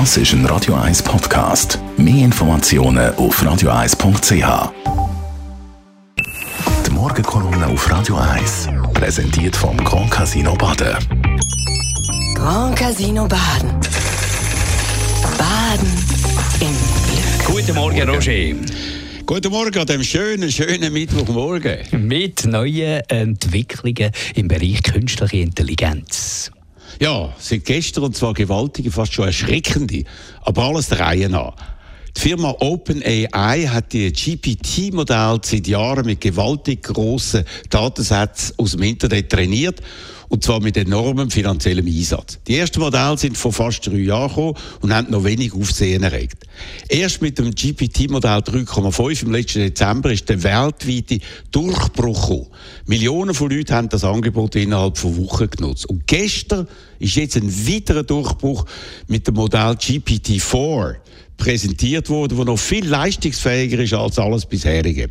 Das ist ein Radio 1 Podcast. Mehr Informationen auf radio1.ch. Die Morgenkolumne auf Radio 1 präsentiert vom Grand Casino Baden. Grand Casino Baden. Baden im Glück. Guten Morgen, Roger. Guten Morgen an diesem schönen, schönen Mittwochmorgen. Mit neuen Entwicklungen im Bereich künstliche Intelligenz. Ja, seit gestern und zwar gewaltige, fast schon erschreckende, aber alles der Reihe nach. Die Firma OpenAI hat die GPT-Modell seit Jahren mit gewaltig grossen Datensätzen aus dem Internet trainiert und zwar mit enormem finanziellem Einsatz. Die ersten Modelle sind vor fast drei Jahren gekommen und haben noch wenig Aufsehen erregt. Erst mit dem GPT-Modell 3,5 im letzten Dezember ist der weltweite Durchbruch gekommen. Millionen von Leuten haben das Angebot innerhalb von Wochen genutzt. Und gestern ist jetzt ein weiterer Durchbruch mit dem Modell GPT-4 präsentiert worden, das noch viel leistungsfähiger ist als alles bisherige.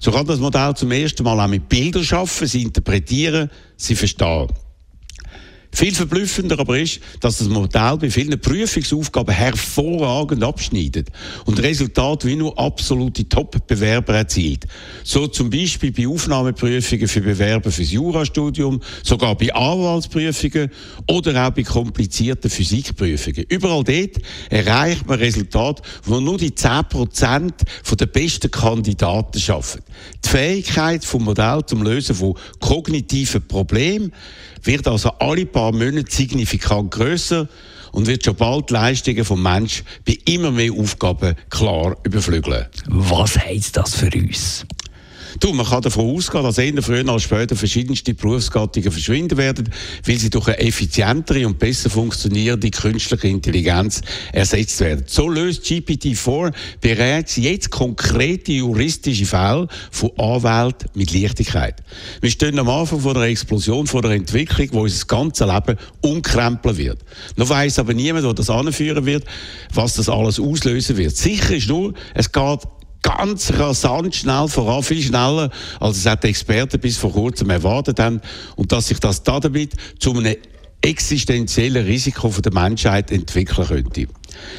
So kann das Modell zum ersten Mal auch mit Bildern schaffen, sie interpretieren, sie verstehen. Viel verblüffender aber ist, dass das Modell bei vielen Prüfungsaufgaben hervorragend abschneidet und Resultate wie nur absolute Top-Bewerber erzielt. So zum Beispiel bei Aufnahmeprüfungen für Bewerber fürs Jurastudium, sogar bei Anwaltsprüfungen oder auch bei komplizierten Physikprüfungen. Überall dort erreicht man Resultate, wo nur die 10% der besten Kandidaten schaffen. Die Fähigkeit vom Modell zum Lösen von kognitiven Problemen wird also alle paar Monate signifikant größer und wird schon bald die Leistungen vom Mensch bei immer mehr Aufgaben klar überflügeln. Was heisst das für uns? Du, man kann davon ausgehen, dass eher früher als später verschiedenste Berufsgattungen verschwinden werden, weil sie durch eine effizientere und besser funktionierende künstliche Intelligenz ersetzt werden. So löst GPT-4 bereits jetzt konkrete juristische Fälle von Anwälten mit Leichtigkeit. Wir stehen am Anfang von einer Explosion, von einer Entwicklung, die unser ganzes Leben umkrempeln wird. Noch weiss aber niemand, wo das anführen wird, was das alles auslösen wird. Sicher ist nur, es geht ganz rasant schnell voran, viel schneller, als es die Experten bis vor kurzem erwartet haben. Und dass sich das damit zu einem existenziellen Risiko für die Menschheit entwickeln könnte.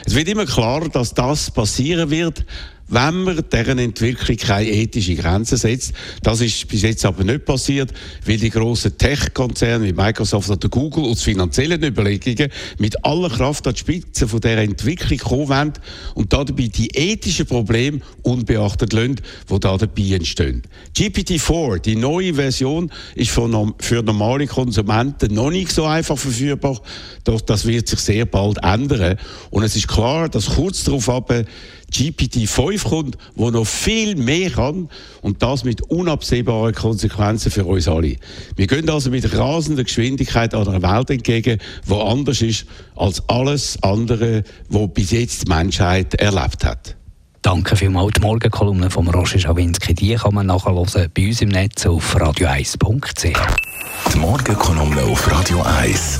Es wird immer klarer, dass das passieren wird, wenn man deren Entwicklung keine ethischen Grenzen setzt. Das ist bis jetzt aber nicht passiert, weil die grossen Tech-Konzerne wie Microsoft oder Google aus finanziellen Überlegungen mit aller Kraft an die Spitze von dieser Entwicklung kommen wollen und dabei die ethischen Probleme unbeachtet lassen, die da dabei entstehen. GPT-4, die neue Version, ist für normale Konsumenten noch nicht so einfach verfügbar, doch das wird sich sehr bald ändern. Und es ist klar, dass kurz darauf aber GPT-5 kommt, wo noch viel mehr kann und das mit unabsehbaren Konsequenzen für uns alle. Wir gehen also mit rasender Geschwindigkeit an einer Welt entgegen, die anders ist als alles andere, was bis jetzt die Menschheit erlebt hat. Danke vielmals. Die Morgenkolumne von Roger Schawinski, die kann man nachhören bei uns im Netz auf radio1.ch. Die Morgenkolumne auf Radio 1.